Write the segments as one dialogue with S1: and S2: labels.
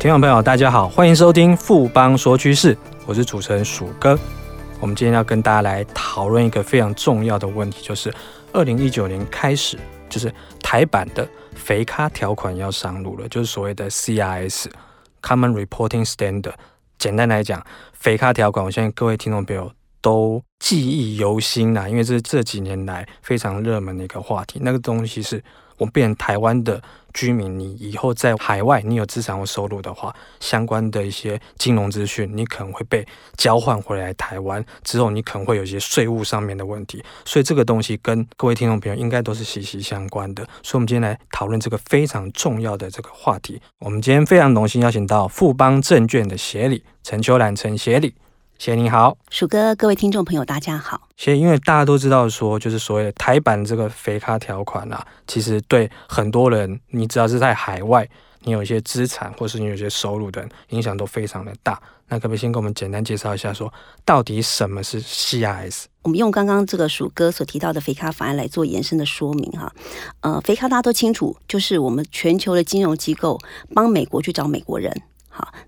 S1: 听众朋友，大家好，欢迎收听富邦说趋势，我是主持人鼠哥。我们今天要跟大家来讨论一个非常重要的问题，就是二零一九年开始，就是台版的肥咖条款要上路了，就是所谓的 CRS（Common Reporting Standard）。简单来讲，肥咖条款，我相信各位听众朋友都记忆犹新啦，因为这是这几年来非常热门的一个话题。那个东西是我们变成台湾的。居民，你以后在海外，你有资产或收入的话，相关的一些金融资讯，你可能会被交换回来台湾之后，你可能会有一些税务上面的问题，所以这个东西跟各位听众朋友应该都是息息相关的。所以，我们今天来讨论这个非常重要的这个话题。我们今天非常荣幸邀请到富邦证券的协理陈秋兰陈协理。谢你好，
S2: 鼠哥，各位听众朋友，大家好。
S1: 谢，因为大家都知道说，就是所谓的台版这个肥咖条款啊，其实对很多人，你只要是在海外，你有一些资产或是你有一些收入的人，影响都非常的大。那可不可以先给我们简单介绍一下说，说到底什么是 CRS？
S2: 我们用刚刚这个鼠哥所提到的肥咖法案来做延伸的说明哈。呃，肥咖大家都清楚，就是我们全球的金融机构帮美国去找美国人。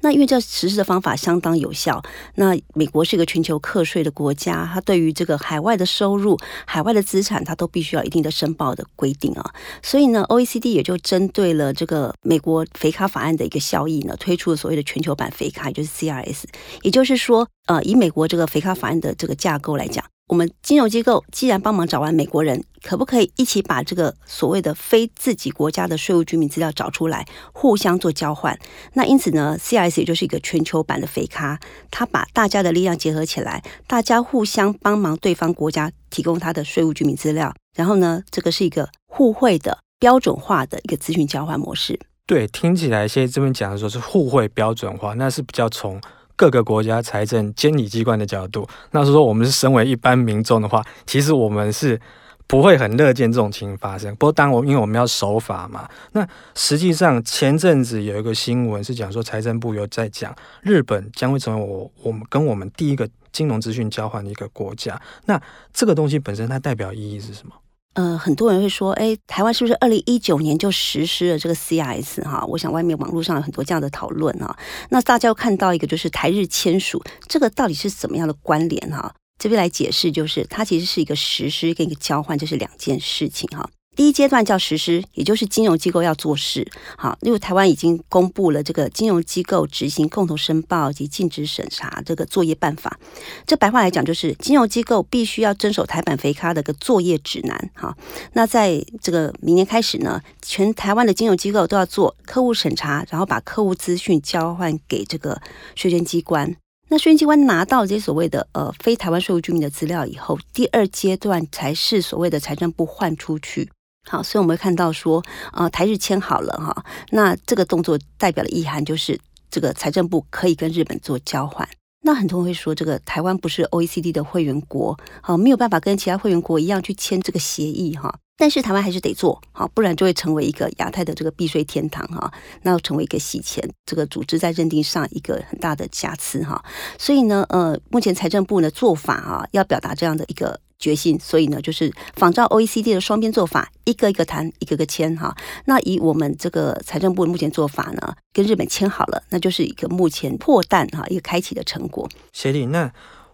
S2: 那因为这实施的方法相当有效。那美国是一个全球课税的国家，它对于这个海外的收入、海外的资产，它都必须要一定的申报的规定啊。所以呢，OECD 也就针对了这个美国肥咖法案的一个效益呢，推出了所谓的全球版肥咖，也就是 CRS。也就是说，呃，以美国这个肥咖法案的这个架构来讲。我们金融机构既然帮忙找完美国人，可不可以一起把这个所谓的非自己国家的税务居民资料找出来，互相做交换？那因此呢，CIS 也就是一个全球版的肥咖，它把大家的力量结合起来，大家互相帮忙对方国家提供他的税务居民资料，然后呢，这个是一个互惠的标准化的一个资讯交换模式。
S1: 对，听起来现在这边讲的说是互惠标准化，那是比较从。各个国家财政监理机关的角度，那是说我们是身为一般民众的话，其实我们是不会很乐见这种情形发生。不过，当我因为我们要守法嘛，那实际上前阵子有一个新闻是讲说，财政部有在讲，日本将会成为我我们跟我们第一个金融资讯交换的一个国家。那这个东西本身它代表意义是什么？
S2: 呃，很多人会说，哎，台湾是不是二零一九年就实施了这个 CIS 哈？我想外面网络上有很多这样的讨论哈。那大家要看到一个就是台日签署，这个到底是怎么样的关联哈？这边来解释，就是它其实是一个实施跟一个交换，这是两件事情哈。第一阶段叫实施，也就是金融机构要做事。好，因为台湾已经公布了这个金融机构执行共同申报及尽职审查这个作业办法。这白话来讲，就是金融机构必须要遵守台版肥咖的个作业指南。好，那在这个明年开始呢，全台湾的金融机构都要做客户审查，然后把客户资讯交换给这个税捐机关。那税捐机关拿到这些所谓的呃非台湾税务居民的资料以后，第二阶段才是所谓的财政部换出去。好，所以我们会看到说，呃，台日签好了哈，那这个动作代表的意涵就是，这个财政部可以跟日本做交换。那很多人会说，这个台湾不是 OECD 的会员国，好，没有办法跟其他会员国一样去签这个协议哈。但是台湾还是得做好，不然就会成为一个亚太的这个避税天堂哈，那要成为一个洗钱这个组织在认定上一个很大的瑕疵哈。所以呢，呃，目前财政部的做法啊，要表达这样的一个。决心，所以呢，就是仿照 OECD 的双边做法，一个一个谈，一个个签哈。那以我们这个财政部目前做法呢，跟日本签好了，那就是一个目前破蛋哈，一个开启的成果。
S1: 协理，那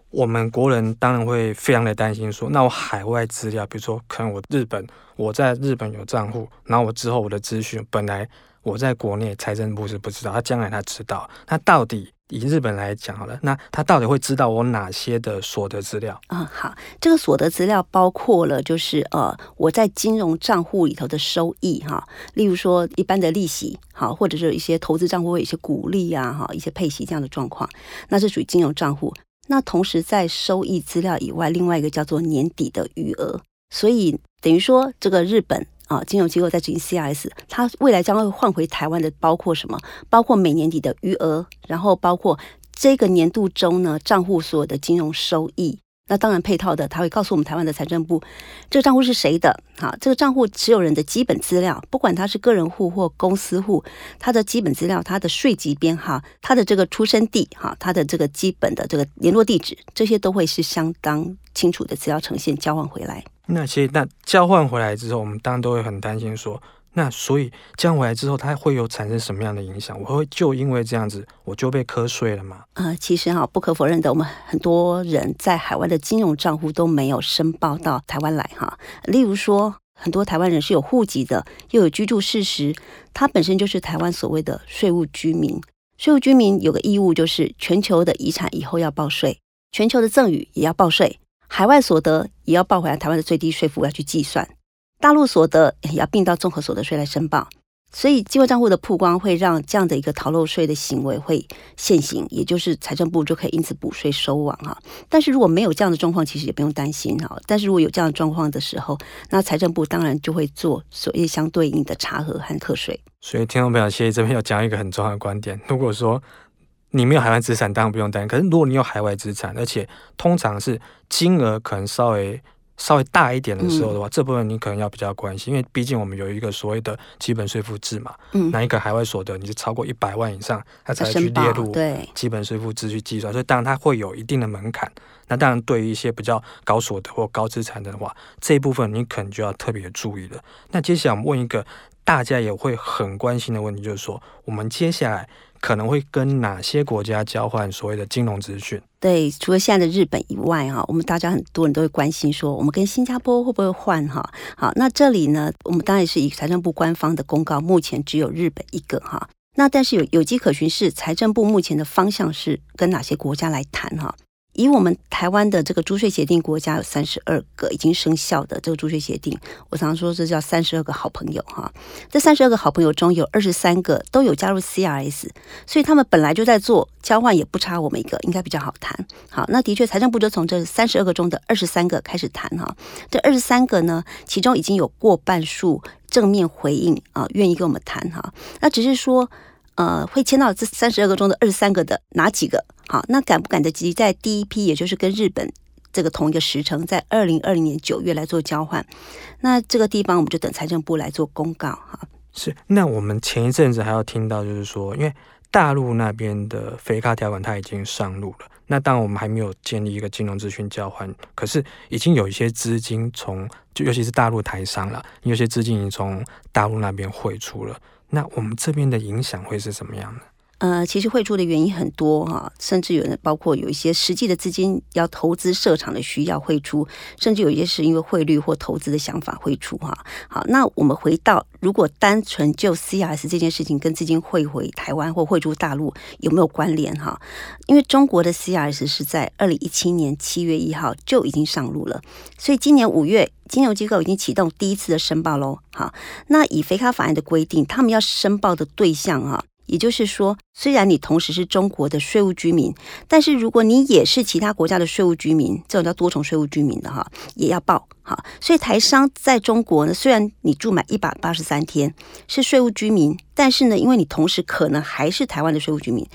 S1: 我们国人当然会非常的担心说，那我海外资料，比如说可能我日本我在日本有账户，然后我之后我的资讯本来我在国内财政部是不知道，他将来他知道，那到底？以日本来讲好了，那他到底会知道我哪些的所得资料？
S2: 嗯，好，这个所得资料包括了，就是呃，我在金融账户里头的收益哈，例如说一般的利息，好，或者是一些投资账户会有一些股利啊，哈，一些配息这样的状况，那是属于金融账户。那同时在收益资料以外，另外一个叫做年底的余额，所以等于说这个日本。啊，金融机构在进行 CIS，它未来将会换回台湾的包括什么？包括每年底的余额，然后包括这个年度中呢账户所有的金融收益。那当然配套的，它会告诉我们台湾的财政部，这个账户是谁的？好，这个账户持有人的基本资料，不管他是个人户或公司户，他的基本资料、他的税籍编号、他的这个出生地、哈，他的这个基本的这个联络地址，这些都会是相当清楚的资料呈现交换回来。
S1: 那其实那交换回来之后，我们当然都会很担心说，那所以降回来之后，它会有产生什么样的影响？我会就因为这样子，我就被课税了吗？
S2: 呃，其实哈，不可否认的，我们很多人在海外的金融账户都没有申报到台湾来哈。例如说，很多台湾人是有户籍的，又有居住事实，他本身就是台湾所谓的税务居民。税务居民有个义务，就是全球的遗产以后要报税，全球的赠与也要报税，海外所得也要报回来，台湾的最低税负要去计算。大陆所得也要并到综合所得税来申报，所以机会账户的曝光会让这样的一个逃漏税的行为会现行，也就是财政部就可以因此补税收网哈。但是如果没有这样的状况，其实也不用担心哈。但是如果有这样的状况的时候，那财政部当然就会做所谓相对应的查核和课税。
S1: 所以听众朋友，谢谢这边要讲一个很重要的观点：如果说你没有海外资产，当然不用担心；可是如果你有海外资产，而且通常是金额可能稍微。稍微大一点的时候的话，嗯、这部分你可能要比较关心，因为毕竟我们有一个所谓的基本税负制嘛。嗯。那一个海外所得你是超过一百万以上，它才去列入对基本税负制去计算，所以当然它会有一定的门槛。那当然对于一些比较高所得或高资产的话，这一部分你可能就要特别注意了。那接下来我们问一个大家也会很关心的问题，就是说我们接下来。可能会跟哪些国家交换所谓的金融资讯？
S2: 对，除了现在的日本以外，哈，我们大家很多人都会关心说，我们跟新加坡会不会换？哈，好，那这里呢，我们当然是以财政部官方的公告，目前只有日本一个，哈，那但是有有迹可循，是财政部目前的方向是跟哪些国家来谈？哈。以我们台湾的这个租税协定国家有三十二个已经生效的这个租税协定，我常常说这叫三十二个好朋友哈。这三十二个好朋友中有二十三个都有加入 CRS，所以他们本来就在做交换，也不差我们一个，应该比较好谈。好，那的确财政部就从这三十二个中的二十三个开始谈哈。这二十三个呢，其中已经有过半数正面回应啊，愿意跟我们谈哈。那只是说。呃，会签到这三十二个中的二十三个的哪几个？好，那赶不赶得及在第一批，也就是跟日本这个同一个时程，在二零二零年九月来做交换？那这个地方我们就等财政部来做公告哈。
S1: 是，那我们前一阵子还要听到，就是说，因为大陆那边的肥咖条款它已经上路了，那当然我们还没有建立一个金融资讯交换，可是已经有一些资金从，就尤其是大陆台商了，有些资金已经从大陆那边汇出了。那我们这边的影响会是什么样的？
S2: 呃，其实汇出的原因很多哈，甚至有人包括有一些实际的资金要投资设厂的需要汇出，甚至有一些是因为汇率或投资的想法汇出哈。好，那我们回到，如果单纯就 CRS 这件事情跟资金汇回台湾或汇出大陆有没有关联哈？因为中国的 CRS 是在二零一七年七月一号就已经上路了，所以今年五月金融机构已经启动第一次的申报喽。好，那以肥卡法案的规定，他们要申报的对象哈。也就是说，虽然你同时是中国的税务居民，但是如果你也是其他国家的税务居民，这种叫多重税务居民的哈，也要报哈。所以台商在中国呢，虽然你住满一百八十三天是税务居民，但是呢，因为你同时可能还是台湾的税务居民，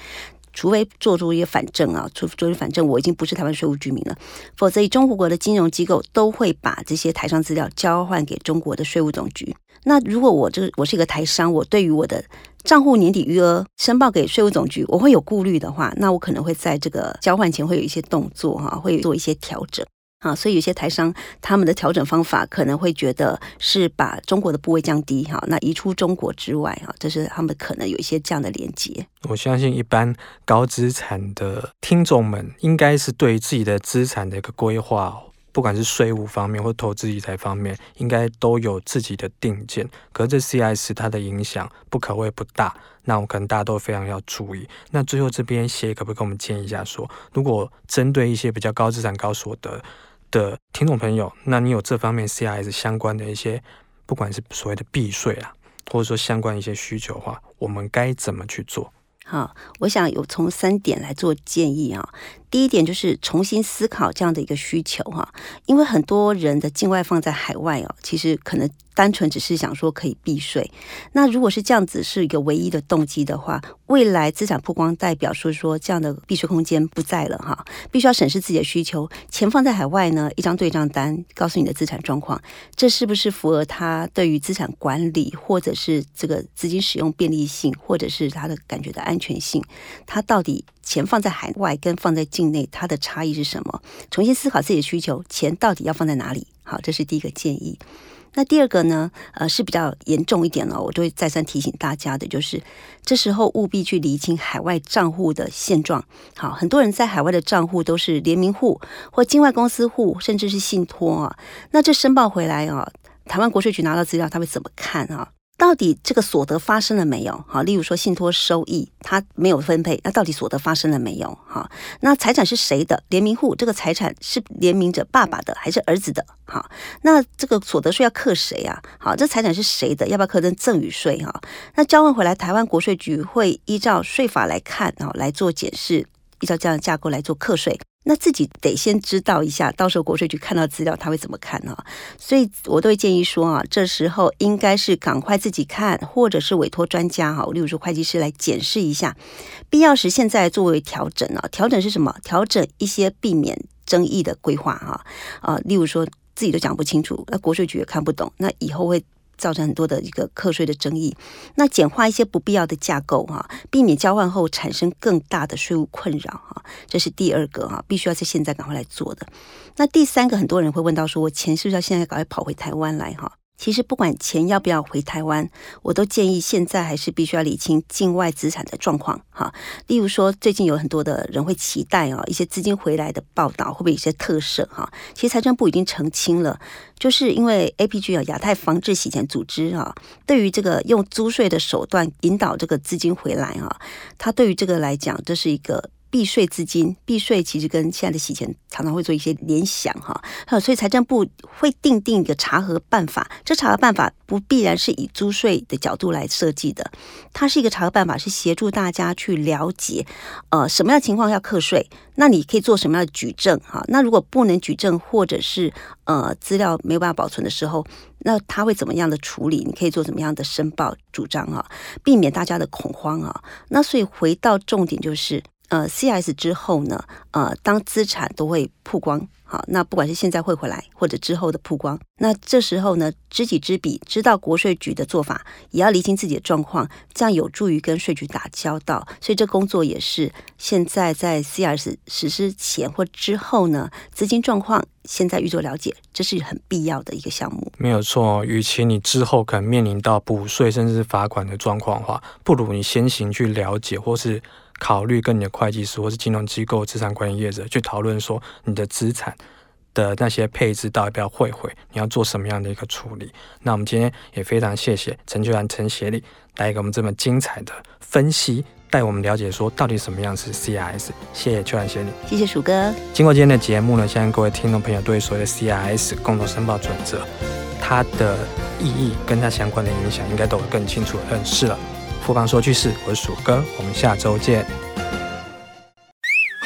S2: 除非做出一些反正啊，除做出反正我已经不是台湾税务居民了，否则以中国国的金融机构都会把这些台商资料交换给中国的税务总局。那如果我这个我是一个台商，我对于我的账户年底余额申报给税务总局，我会有顾虑的话，那我可能会在这个交换前会有一些动作哈，会做一些调整啊。所以有些台商他们的调整方法可能会觉得是把中国的部位降低哈，那移出中国之外哈，这是他们可能有一些这样的连接。
S1: 我相信一般高资产的听众们应该是对自己的资产的一个规划。不管是税务方面或投资理财方面，应该都有自己的定见。可是这 CRS 它的影响不可谓不大，那我可能大家都非常要注意。那最后这边协可不可以跟我们建议一下说，说如果针对一些比较高资产高所得的听众朋友，那你有这方面 CIS 相关的一些，不管是所谓的避税啊，或者说相关一些需求的话，我们该怎么去做？
S2: 好，我想有从三点来做建议啊。第一点就是重新思考这样的一个需求哈，因为很多人的境外放在海外哦，其实可能单纯只是想说可以避税。那如果是这样子是一个唯一的动机的话，未来资产曝光代表说说这样的避税空间不在了哈，必须要审视自己的需求。钱放在海外呢，一张对账单告诉你的资产状况，这是不是符合他对于资产管理或者是这个资金使用便利性，或者是他的感觉的安全性？他到底？钱放在海外跟放在境内，它的差异是什么？重新思考自己的需求，钱到底要放在哪里？好，这是第一个建议。那第二个呢，呃，是比较严重一点了，我就会再三提醒大家的，就是这时候务必去厘清海外账户的现状。好，很多人在海外的账户都是联名户或境外公司户，甚至是信托啊。那这申报回来啊，台湾国税局拿到资料，他会怎么看啊？到底这个所得发生了没有？好，例如说信托收益，它没有分配，那到底所得发生了没有？哈，那财产是谁的？联名户这个财产是联名者爸爸的还是儿子的？好，那这个所得税要课谁啊？好，这财产是谁的？要不要课征赠与税？哈，那交换回来，台湾国税局会依照税法来看啊，来做检视，依照这样的架构来做课税。那自己得先知道一下，到时候国税局看到资料，他会怎么看呢？所以我都会建议说啊，这时候应该是赶快自己看，或者是委托专家哈，例如说会计师来检视一下，必要时现在作为调整啊，调整是什么？调整一些避免争议的规划哈啊，例如说自己都讲不清楚，那国税局也看不懂，那以后会。造成很多的一个课税的争议，那简化一些不必要的架构哈，避免交换后产生更大的税务困扰哈，这是第二个哈，必须要在现在赶快来做的。那第三个，很多人会问到说，我钱是不是要现在赶快跑回台湾来哈？其实不管钱要不要回台湾，我都建议现在还是必须要理清境外资产的状况哈。例如说，最近有很多的人会期待啊，一些资金回来的报道会不会有一些特赦哈？其实财政部已经澄清了，就是因为 APG 啊，亚太防治洗钱组织啊，对于这个用租税的手段引导这个资金回来啊，它对于这个来讲，这是一个。避税资金，避税其实跟现在的洗钱常常会做一些联想哈，所以财政部会订定一个查核办法。这查核办法不必然是以租税的角度来设计的，它是一个查核办法，是协助大家去了解，呃，什么样的情况要课税，那你可以做什么样的举证哈？那如果不能举证，或者是呃资料没有办法保存的时候，那他会怎么样的处理？你可以做怎么样的申报主张啊？避免大家的恐慌啊。那所以回到重点就是。呃，C S 之后呢，呃，当资产都会曝光，好，那不管是现在汇回来，或者之后的曝光，那这时候呢，知己知彼，知道国税局的做法，也要厘清自己的状况，这样有助于跟税局打交道。所以这工作也是现在在 C S 实施前或之后呢，资金状况现在预做了解，这是很必要的一个项目。
S1: 没有错，与其你之后可能面临到补税甚至是罚款的状况的话，不如你先行去了解，或是。考虑跟你的会计师或是金融机构资产管理业者去讨论，说你的资产的那些配置到底要不要汇回，你要做什么样的一个处理？那我们今天也非常谢谢陈秋兰陈协理来给我们这么精彩的分析，带我们了解说到底什么样是 CRS。谢谢秋兰协理，
S2: 谢谢鼠哥。
S1: 经过今天的节目呢，相信各位听众朋友对所谓的 CRS 共同申报准则，它的意义跟它相关的影响，应该都有更清楚的认识了。富邦说趋势，我是鼠哥，我们下周见。